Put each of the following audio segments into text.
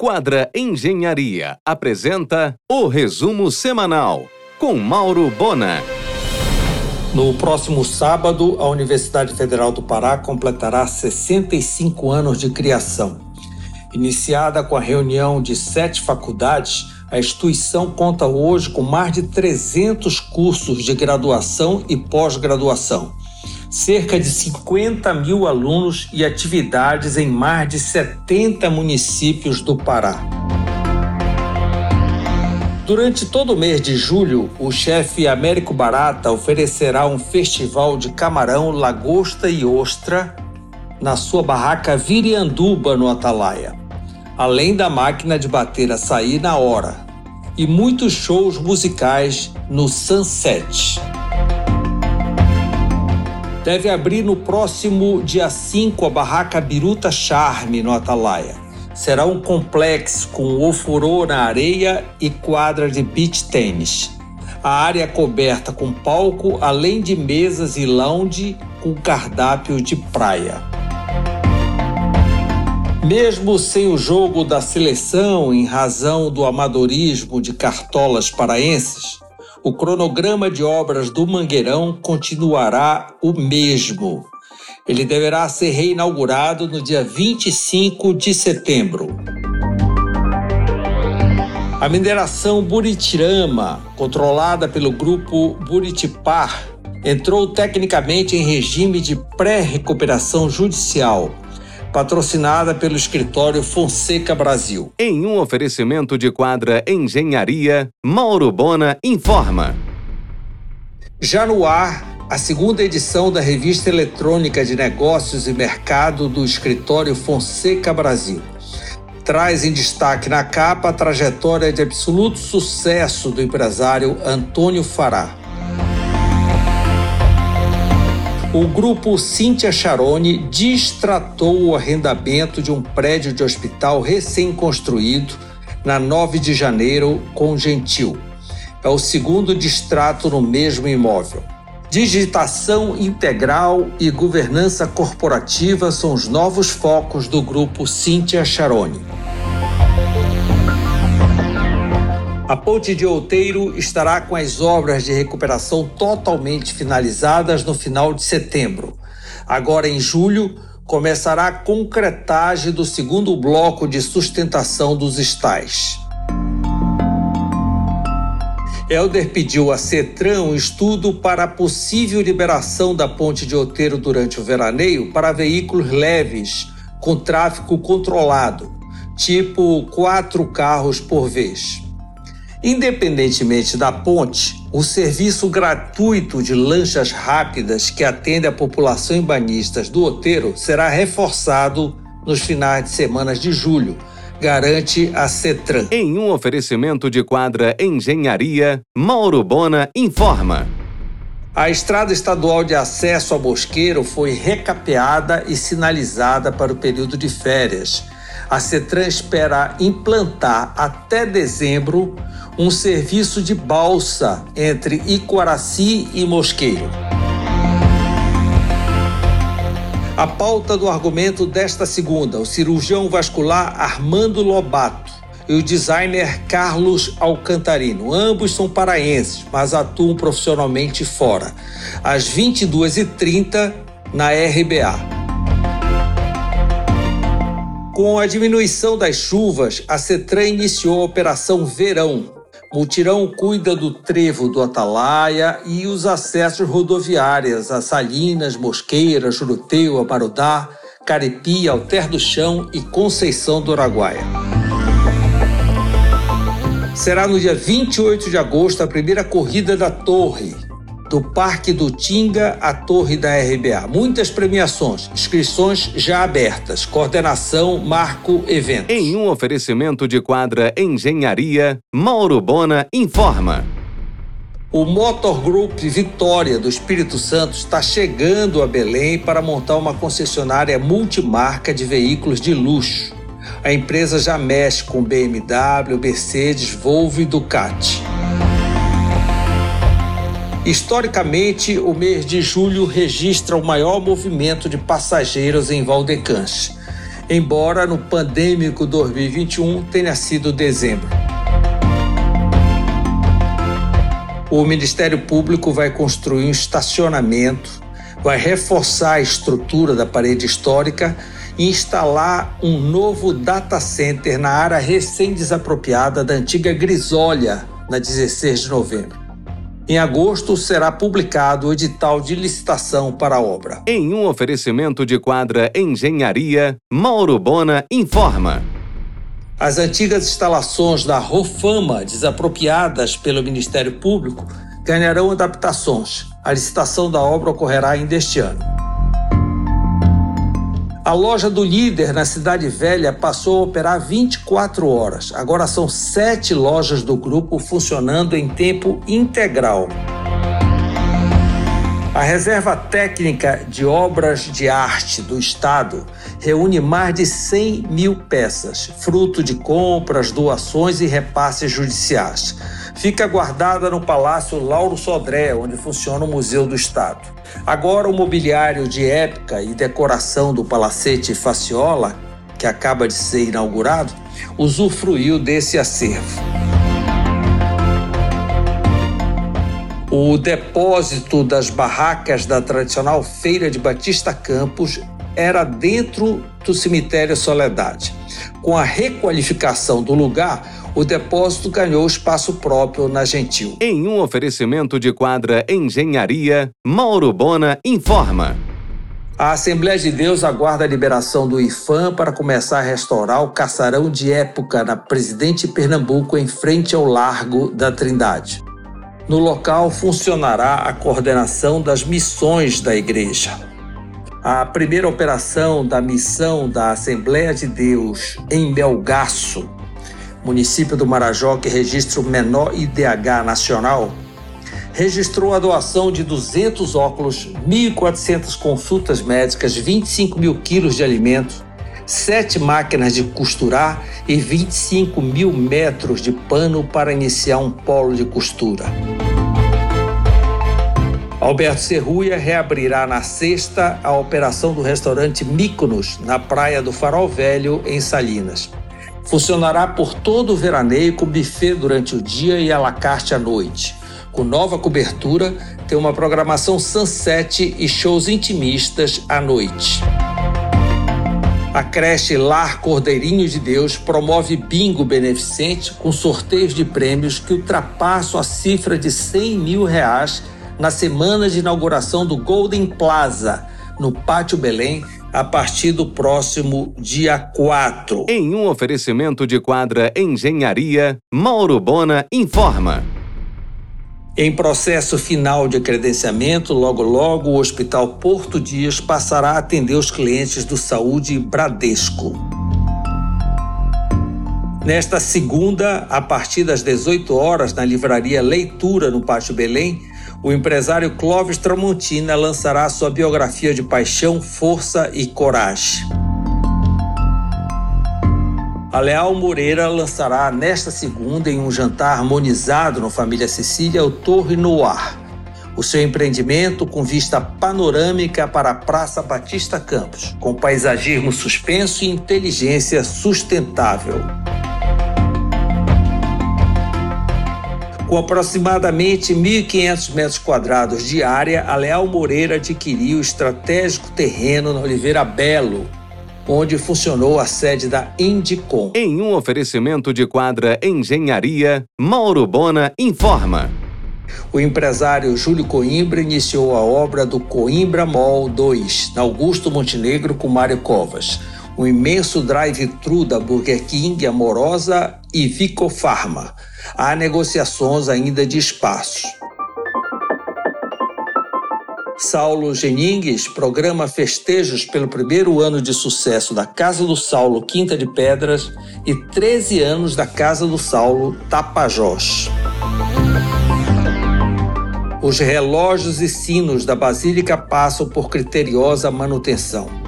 Quadra Engenharia apresenta o resumo semanal com Mauro Bona. No próximo sábado, a Universidade Federal do Pará completará 65 anos de criação. Iniciada com a reunião de sete faculdades, a instituição conta hoje com mais de 300 cursos de graduação e pós-graduação cerca de 50 mil alunos e atividades em mais de 70 municípios do Pará. Durante todo o mês de julho, o chefe Américo Barata oferecerá um festival de camarão, lagosta e ostra na sua barraca Virianduba, no Atalaia, além da máquina de bater açaí na hora, e muitos shows musicais no Sunset deve abrir no próximo dia 5 a barraca Biruta Charme, no Atalaia. Será um complexo com ofurô na areia e quadra de beach tênis. A área é coberta com palco, além de mesas e lounge com cardápio de praia. Mesmo sem o jogo da seleção em razão do amadorismo de cartolas paraenses, o cronograma de obras do Mangueirão continuará o mesmo. Ele deverá ser reinaugurado no dia 25 de setembro. A mineração Buritirama, controlada pelo grupo Buritipar, entrou tecnicamente em regime de pré-recuperação judicial patrocinada pelo escritório Fonseca Brasil. Em um oferecimento de quadra Engenharia, Mauro Bona informa. Já no ar, a segunda edição da revista eletrônica de negócios e mercado do escritório Fonseca Brasil. Traz em destaque na capa a trajetória de absoluto sucesso do empresário Antônio Fará o grupo Cíntia Charone distratou o arrendamento de um prédio de hospital recém-construído na 9 de janeiro com Gentil. É o segundo distrato no mesmo imóvel. Digitação integral e governança corporativa são os novos focos do grupo Cíntia Charone. A ponte de Outeiro estará com as obras de recuperação totalmente finalizadas no final de setembro. Agora, em julho, começará a concretagem do segundo bloco de sustentação dos estais. Helder pediu a CETRAN um estudo para a possível liberação da ponte de Outeiro durante o veraneio para veículos leves com tráfego controlado, tipo quatro carros por vez. Independentemente da ponte, o serviço gratuito de lanchas rápidas que atende a população em banhistas do Oteiro será reforçado nos finais de semana de julho, garante a CETRAN. Em um oferecimento de quadra Engenharia, Mauro Bona informa. A estrada estadual de acesso a Bosqueiro foi recapeada e sinalizada para o período de férias. A CETRAN espera implantar até dezembro um serviço de balsa entre Iquaraci e Mosqueiro. A pauta do argumento desta segunda, o cirurgião vascular Armando Lobato e o designer Carlos Alcantarino. Ambos são paraenses, mas atuam profissionalmente fora. Às 22h30 na RBA. Com a diminuição das chuvas, a CETRAN iniciou a Operação Verão, Mutirão cuida do trevo do Atalaia e os acessos rodoviários a Salinas, Mosqueira, Juruteu, Amarudá, Carepi, Alter do Chão e Conceição do Araguaia. Será no dia 28 de agosto a primeira corrida da Torre, do Parque do Tinga à Torre da RBA. Muitas premiações, inscrições já abertas. Coordenação Marco Eventos. Em um oferecimento de quadra Engenharia, Mauro Bona informa. O Motor Group Vitória do Espírito Santo está chegando a Belém para montar uma concessionária multimarca de veículos de luxo. A empresa já mexe com BMW, Mercedes, Volvo e Ducati. Historicamente, o mês de julho registra o maior movimento de passageiros em Valdecante. embora no pandêmico 2021 tenha sido dezembro. O Ministério Público vai construir um estacionamento, vai reforçar a estrutura da parede histórica e instalar um novo data center na área recém-desapropriada da antiga Grisólia, na 16 de novembro. Em agosto será publicado o edital de licitação para a obra. Em um oferecimento de quadra Engenharia, Mauro Bona informa. As antigas instalações da Rofama, desapropriadas pelo Ministério Público, ganharão adaptações. A licitação da obra ocorrerá ainda este ano. A loja do líder na Cidade Velha passou a operar 24 horas. Agora são sete lojas do grupo funcionando em tempo integral. A Reserva Técnica de Obras de Arte do Estado reúne mais de 100 mil peças, fruto de compras, doações e repasses judiciais. Fica guardada no Palácio Lauro Sodré, onde funciona o Museu do Estado. Agora, o mobiliário de época e decoração do Palacete Faciola, que acaba de ser inaugurado, usufruiu desse acervo. O depósito das barracas da tradicional Feira de Batista Campos era dentro do cemitério Soledade. Com a requalificação do lugar, o depósito ganhou espaço próprio na Gentil. Em um oferecimento de quadra Engenharia, Mauro Bona informa. A Assembleia de Deus aguarda a liberação do IFAM para começar a restaurar o caçarão de época na Presidente Pernambuco, em frente ao Largo da Trindade. No local funcionará a coordenação das missões da igreja. A primeira operação da missão da Assembleia de Deus em Belgaço, município do Marajó que registra o menor IDH nacional, registrou a doação de 200 óculos, 1.400 consultas médicas, 25 mil quilos de alimentos, sete máquinas de costurar e 25 mil metros de pano para iniciar um polo de costura. Alberto Serruia reabrirá na sexta a operação do restaurante Mykonos, na praia do Farol Velho, em Salinas. Funcionará por todo o veraneio com buffet durante o dia e alacarte à noite. Com nova cobertura, tem uma programação sunset e shows intimistas à noite. A creche Lar Cordeirinho de Deus promove bingo beneficente com sorteios de prêmios que ultrapassam a cifra de 100 mil reais na semana de inauguração do Golden Plaza, no Pátio Belém, a partir do próximo dia 4. Em um oferecimento de quadra Engenharia, Mauro Bona informa. Em processo final de credenciamento, logo logo o Hospital Porto Dias passará a atender os clientes do Saúde Bradesco. Nesta segunda, a partir das 18 horas, na livraria Leitura no Pátio Belém, o empresário Clóvis Tramontina lançará sua biografia de paixão, força e coragem. A Leal Moreira lançará nesta segunda, em um jantar harmonizado no Família Cecília, o Torre Noir, o seu empreendimento com vista panorâmica para a Praça Batista Campos, com paisagismo suspenso e inteligência sustentável. Com aproximadamente 1.500 metros quadrados de área, a Leal Moreira adquiriu o estratégico terreno na Oliveira Belo, onde funcionou a sede da Indicom. Em um oferecimento de quadra Engenharia, Mauro Bona informa. O empresário Júlio Coimbra iniciou a obra do Coimbra Mall 2, na Augusto Montenegro, com Mário Covas. Um imenso drive-thru da Burger King, Amorosa e Vico Pharma há negociações ainda de espaço. Saulo Geningues programa festejos pelo primeiro ano de sucesso da Casa do Saulo Quinta de Pedras e 13 anos da Casa do Saulo Tapajós. Os relógios e sinos da Basílica passam por criteriosa manutenção.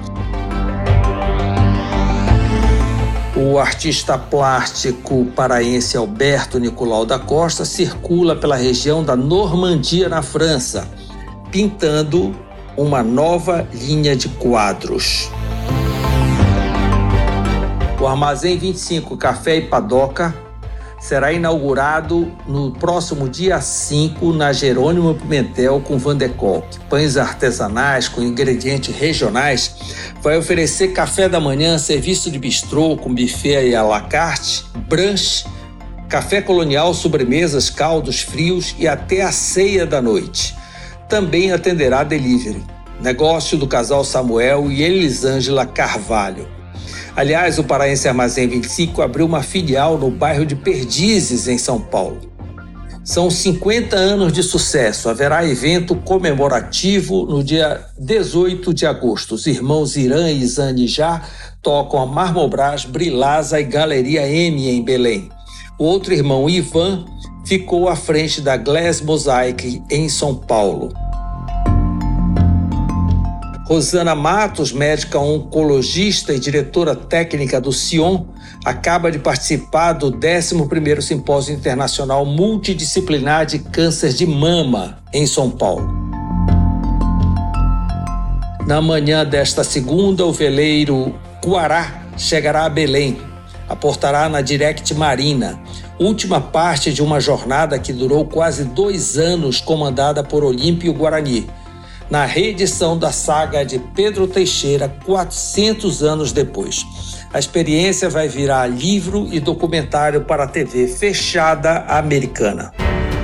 O artista plástico paraense Alberto Nicolau da Costa circula pela região da Normandia, na França, pintando uma nova linha de quadros. O Armazém 25 Café e Padoca será inaugurado no próximo dia 5 na Jerônimo Pimentel com Van de Kolk. Pães artesanais com ingredientes regionais. Vai oferecer café da manhã, serviço de bistrô com buffet e à la carte, brunch, café colonial, sobremesas, caldos frios e até a ceia da noite. Também atenderá delivery. Negócio do casal Samuel e Elisângela Carvalho. Aliás, o Paraense Armazém 25 abriu uma filial no bairro de Perdizes, em São Paulo. São 50 anos de sucesso. Haverá evento comemorativo no dia 18 de agosto. Os irmãos Irã e Zani já tocam a Marmobras, Brilasa e Galeria M em Belém. O outro irmão, Ivan, ficou à frente da Glass Mosaic em São Paulo. Rosana Matos, médica oncologista e diretora técnica do Sion, acaba de participar do 11º Simpósio Internacional Multidisciplinar de Câncer de Mama, em São Paulo. Na manhã desta segunda, o veleiro Cuará chegará a Belém, aportará na Direct Marina, última parte de uma jornada que durou quase dois anos, comandada por Olímpio Guarani na reedição da saga de Pedro Teixeira 400 anos depois. A experiência vai virar livro e documentário para a TV fechada americana.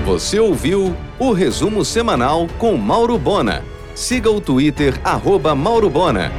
Você ouviu o resumo semanal com Mauro Bona. Siga o Twitter, arroba Mauro Bona.